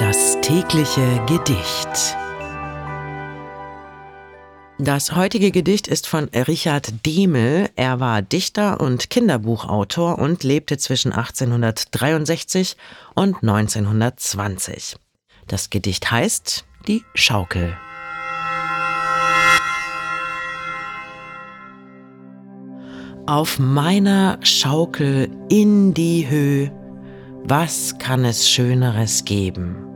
Das tägliche Gedicht. Das heutige Gedicht ist von Richard Demel. Er war Dichter und Kinderbuchautor und lebte zwischen 1863 und 1920. Das Gedicht heißt Die Schaukel. Auf meiner Schaukel in die Höhe was kann es Schöneres geben?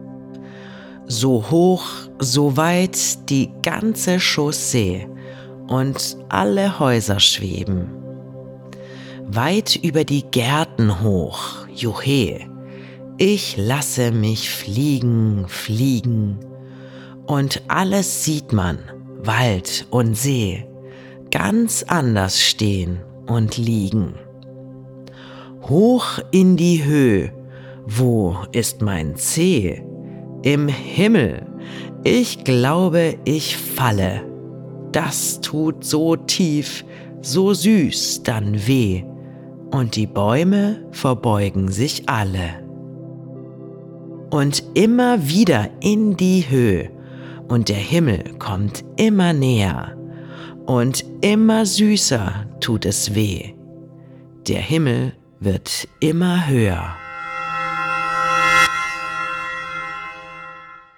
So hoch, so weit die ganze Chaussee und alle Häuser schweben. Weit über die Gärten hoch, juhe, ich lasse mich fliegen, fliegen, und alles sieht man, Wald und See, ganz anders stehen und liegen hoch in die Höhe. Wo ist mein Zeh? Im Himmel. Ich glaube, ich falle. Das tut so tief, so süß dann weh. Und die Bäume verbeugen sich alle. Und immer wieder in die Höhe. Und der Himmel kommt immer näher. Und immer süßer tut es weh. Der Himmel wird immer höher.